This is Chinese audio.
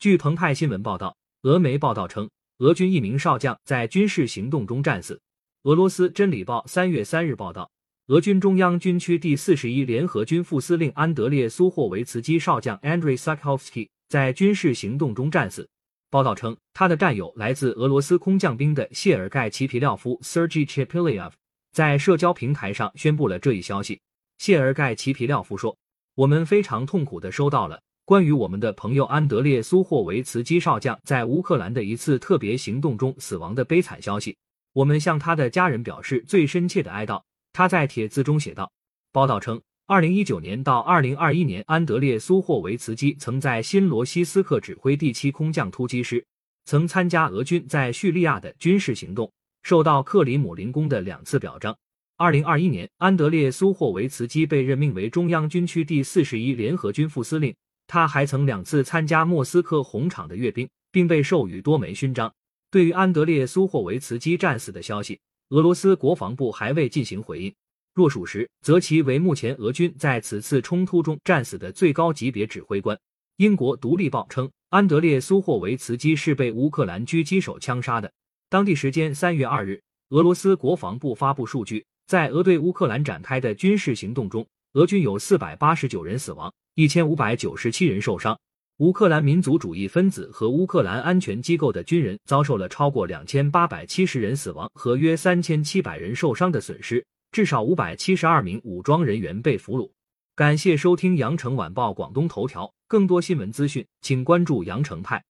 据澎湃新闻报道，俄媒报道称，俄军一名少将在军事行动中战死。俄罗斯《真理报》三月三日报道，俄军中央军区第四十一联合军副司令安德烈苏霍维茨基少将 Andrei Sakhovsky 在军事行动中战死。报道称，他的战友来自俄罗斯空降兵的谢尔盖奇皮廖夫 Sergei Chepilyev 在社交平台上宣布了这一消息。谢尔盖奇皮廖夫说：“我们非常痛苦的收到了。”关于我们的朋友安德烈苏霍维茨基少将在乌克兰的一次特别行动中死亡的悲惨消息，我们向他的家人表示最深切的哀悼。他在帖子中写道。报道称，二零一九年到二零二一年，安德烈苏霍维茨基曾在新罗西斯克指挥第七空降突击师，曾参加俄军在叙利亚的军事行动，受到克里姆林宫的两次表彰。二零二一年，安德烈苏霍维茨基被任命为中央军区第四十一联合军副司令。他还曾两次参加莫斯科红场的阅兵，并被授予多枚勋章。对于安德烈苏霍维茨基战死的消息，俄罗斯国防部还未进行回应。若属实，则其为目前俄军在此次冲突中战死的最高级别指挥官。英国《独立报》称，安德烈苏霍维茨基是被乌克兰狙击手枪杀的。当地时间三月二日，俄罗斯国防部发布数据，在俄对乌克兰展开的军事行动中，俄军有四百八十九人死亡。一千五百九十七人受伤，乌克兰民族主义分子和乌克兰安全机构的军人遭受了超过两千八百七十人死亡和约三千七百人受伤的损失，至少五百七十二名武装人员被俘虏。感谢收听羊城晚报广东头条，更多新闻资讯，请关注羊城派。